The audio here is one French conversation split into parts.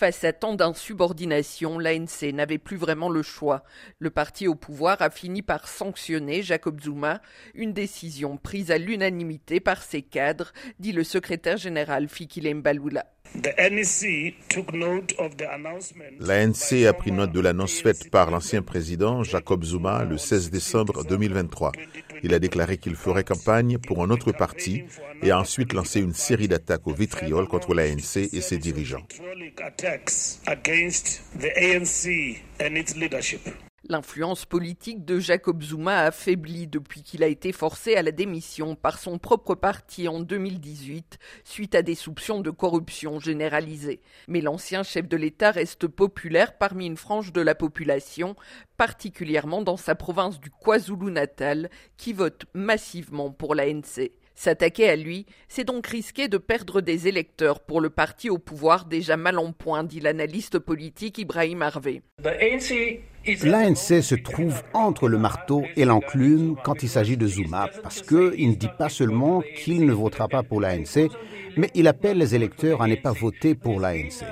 Face à tant d'insubordination, l'ANC n'avait plus vraiment le choix. Le parti au pouvoir a fini par sanctionner Jacob Zuma, une décision prise à l'unanimité par ses cadres, dit le secrétaire général Fikile Mbalula. L'ANC a pris note de l'annonce faite par l'ancien président Jacob Zuma le 16 décembre 2023. Il a déclaré qu'il ferait campagne pour un autre parti et a ensuite lancé une série d'attaques au vitriol contre l'ANC et ses dirigeants. L'influence politique de Jacob Zuma a affaibli depuis qu'il a été forcé à la démission par son propre parti en 2018 suite à des soupçons de corruption généralisée. Mais l'ancien chef de l'État reste populaire parmi une frange de la population, particulièrement dans sa province du KwaZulu-Natal, qui vote massivement pour l'ANC. S'attaquer à lui, c'est donc risquer de perdre des électeurs pour le parti au pouvoir déjà mal en point, dit l'analyste politique Ibrahim Harvey. L'ANC se trouve entre le marteau et l'enclume quand il s'agit de Zuma, parce qu'il ne dit pas seulement qu'il ne votera pas pour l'ANC, mais il appelle les électeurs à ne pas voter pour l'ANC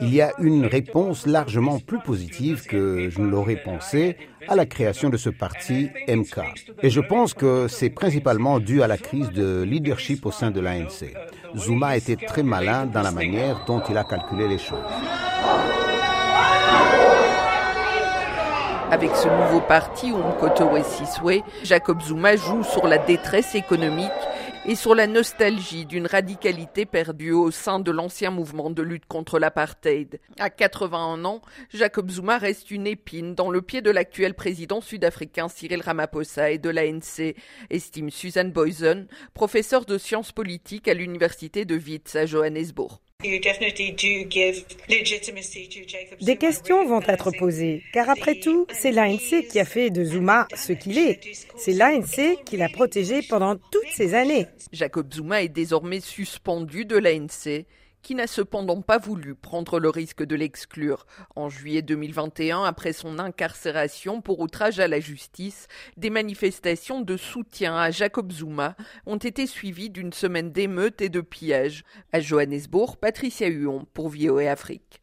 il y a une réponse largement plus positive que je ne l'aurais pensé à la création de ce parti MK. Et je pense que c'est principalement dû à la crise de leadership au sein de l'ANC. Zuma été très malin dans la manière dont il a calculé les choses. Avec ce nouveau parti, Umkoto Siswe, Jacob Zuma joue sur la détresse économique et sur la nostalgie d'une radicalité perdue au sein de l'ancien mouvement de lutte contre l'apartheid. À 81 ans, Jacob Zuma reste une épine dans le pied de l'actuel président sud-africain Cyril Ramaphosa et de l'ANC, estime Suzanne Boyson, professeure de sciences politiques à l'université de Wits à Johannesburg. Des questions vont être posées, car après tout, c'est l'ANC qui a fait de Zuma ce qu'il est. C'est l'ANC qui l'a protégé pendant toutes ces années. Jacob Zuma est désormais suspendu de l'ANC qui n'a cependant pas voulu prendre le risque de l'exclure. En juillet 2021, après son incarcération pour outrage à la justice, des manifestations de soutien à Jacob Zuma ont été suivies d'une semaine d'émeutes et de pillages. À Johannesburg, Patricia Huon pour VOA Afrique.